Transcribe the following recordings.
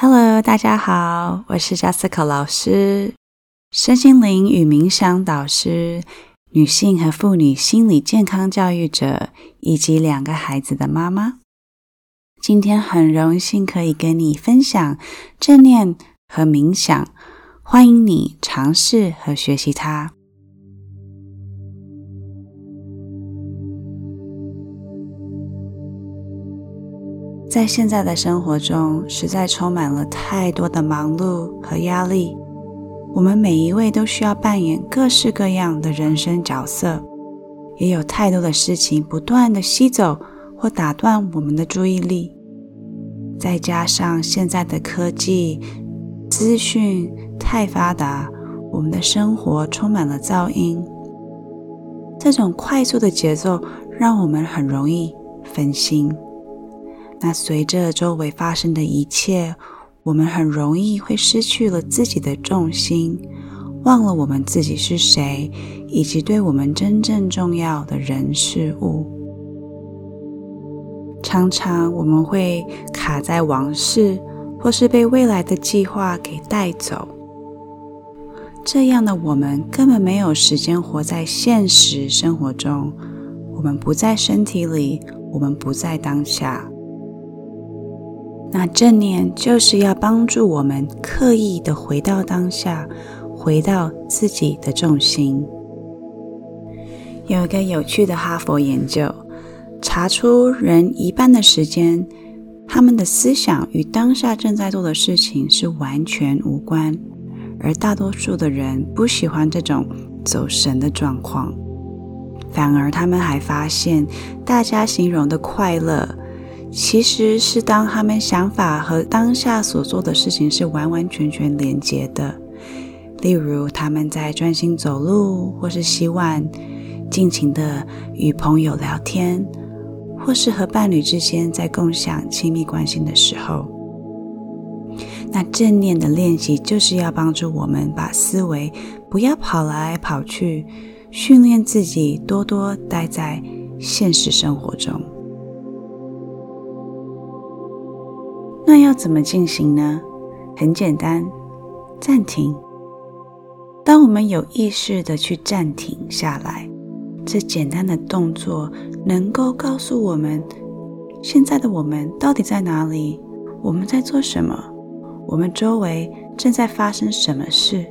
Hello，大家好，我是 Jessica 老师，身心灵与冥想导师，女性和妇女心理健康教育者，以及两个孩子的妈妈。今天很荣幸可以跟你分享正念和冥想，欢迎你尝试和学习它。在现在的生活中，实在充满了太多的忙碌和压力。我们每一位都需要扮演各式各样的人生角色，也有太多的事情不断的吸走或打断我们的注意力。再加上现在的科技资讯太发达，我们的生活充满了噪音。这种快速的节奏让我们很容易分心。那随着周围发生的一切，我们很容易会失去了自己的重心，忘了我们自己是谁，以及对我们真正重要的人事物。常常我们会卡在往事，或是被未来的计划给带走。这样的我们根本没有时间活在现实生活中。我们不在身体里，我们不在当下。那正念就是要帮助我们刻意的回到当下，回到自己的重心。有一个有趣的哈佛研究，查出人一半的时间，他们的思想与当下正在做的事情是完全无关，而大多数的人不喜欢这种走神的状况，反而他们还发现，大家形容的快乐。其实是当他们想法和当下所做的事情是完完全全连接的，例如他们在专心走路，或是洗碗，尽情的与朋友聊天，或是和伴侣之间在共享亲密关系的时候，那正念的练习就是要帮助我们把思维不要跑来跑去，训练自己多多待在现实生活中。那要怎么进行呢？很简单，暂停。当我们有意识的去暂停下来，这简单的动作能够告诉我们，现在的我们到底在哪里？我们在做什么？我们周围正在发生什么事？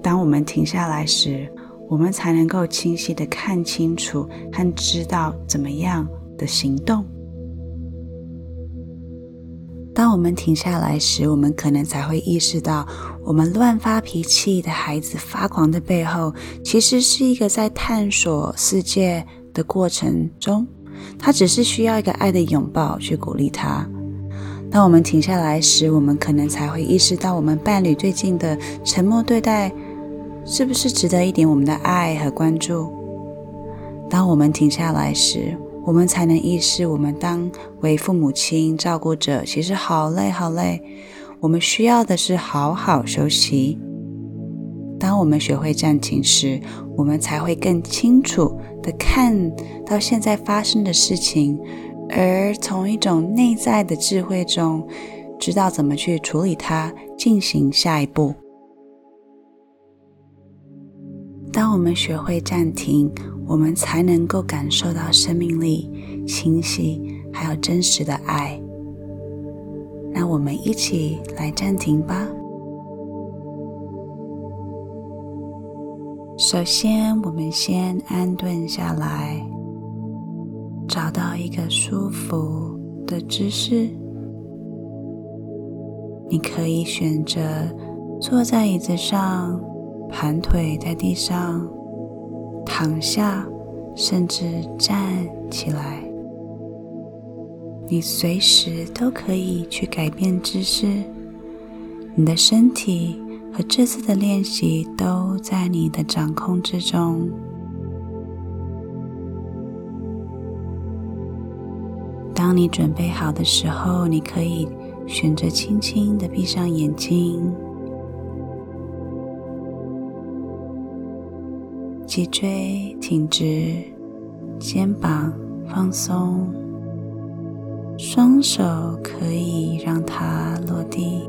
当我们停下来时，我们才能够清晰的看清楚和知道怎么样的行动。当我们停下来时，我们可能才会意识到，我们乱发脾气的孩子发狂的背后，其实是一个在探索世界的过程中，他只是需要一个爱的拥抱去鼓励他。当我们停下来时，我们可能才会意识到，我们伴侣最近的沉默对待，是不是值得一点我们的爱和关注？当我们停下来时，我们才能意识，我们当为父母亲、照顾者，其实好累好累。我们需要的是好好休息。当我们学会暂停时，我们才会更清楚的看到现在发生的事情，而从一种内在的智慧中，知道怎么去处理它，进行下一步。当我们学会暂停。我们才能够感受到生命力、清晰，还有真实的爱。那我们一起来暂停吧。首先，我们先安顿下来，找到一个舒服的姿势。你可以选择坐在椅子上，盘腿在地上。躺下，甚至站起来，你随时都可以去改变姿势。你的身体和这次的练习都在你的掌控之中。当你准备好的时候，你可以选择轻轻的闭上眼睛。脊椎挺直，肩膀放松，双手可以让它落地，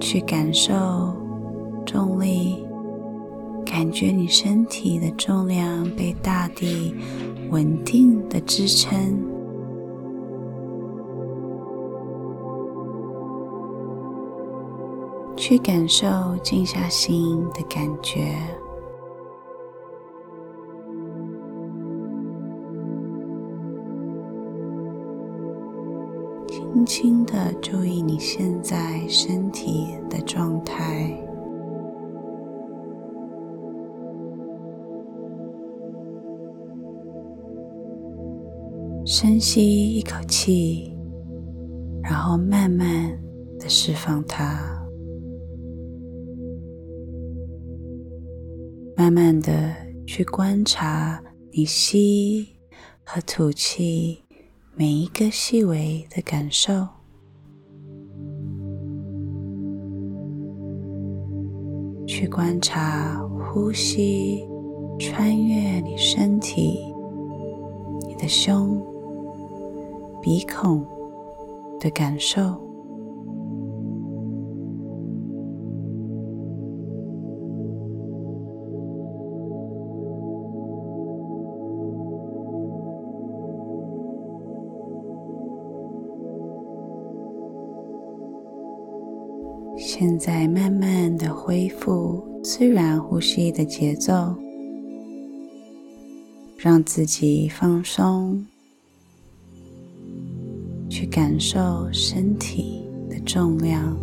去感受重力，感觉你身体的重量被大地稳定的支撑，去感受静下心的感觉。轻轻的注意你现在身体的状态，深吸一口气，然后慢慢的释放它，慢慢的去观察你吸和吐气。每一个细微的感受，去观察呼吸穿越你身体、你的胸、鼻孔的感受。现在慢慢的恢复自然呼吸的节奏，让自己放松，去感受身体的重量。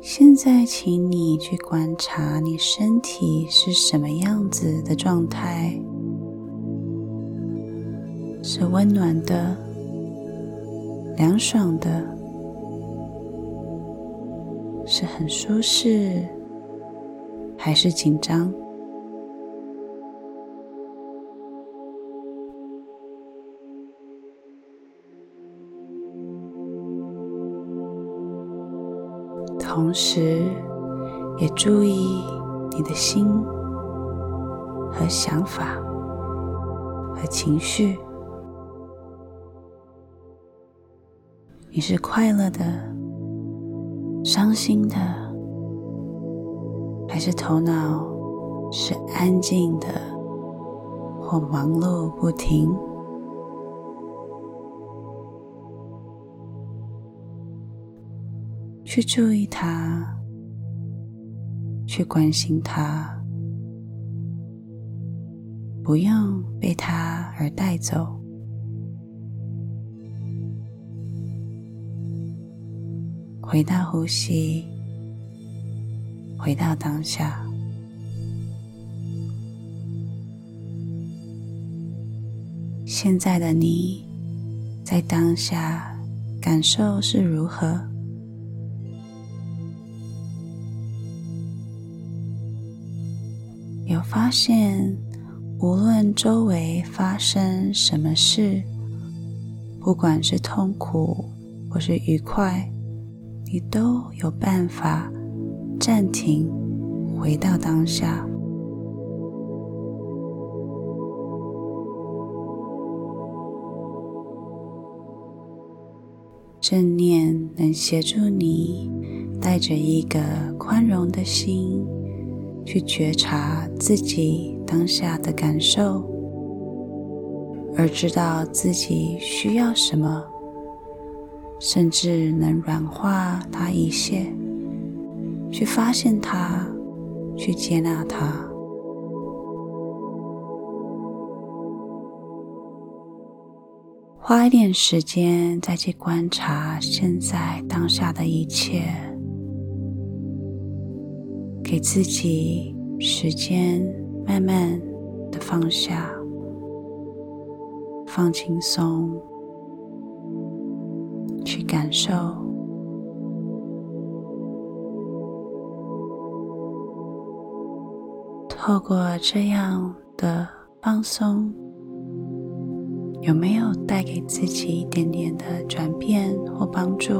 现在，请你去观察你身体是什么样子的状态。是温暖的、凉爽的，是很舒适，还是紧张？同时，也注意你的心和想法和情绪。你是快乐的、伤心的，还是头脑是安静的或忙碌不停？去注意它，去关心它，不用被它而带走。回到呼吸，回到当下。现在的你在当下感受是如何？有发现，无论周围发生什么事，不管是痛苦或是愉快。你都有办法暂停，回到当下。正念能协助你带着一个宽容的心，去觉察自己当下的感受，而知道自己需要什么。甚至能软化它一些，去发现它，去接纳它。花一点时间再去观察现在当下的一切，给自己时间，慢慢的放下，放轻松。去感受，透过这样的放松，有没有带给自己一点点的转变或帮助？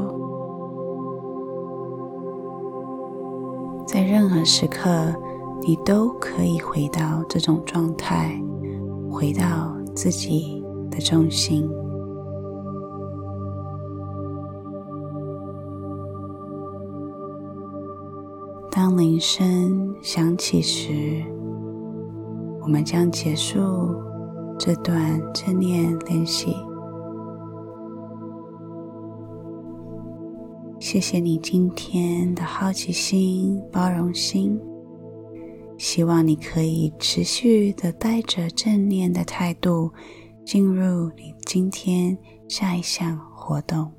在任何时刻，你都可以回到这种状态，回到自己的中心。当铃声响起时，我们将结束这段正念练习。谢谢你今天的好奇心、包容心。希望你可以持续的带着正念的态度，进入你今天下一项活动。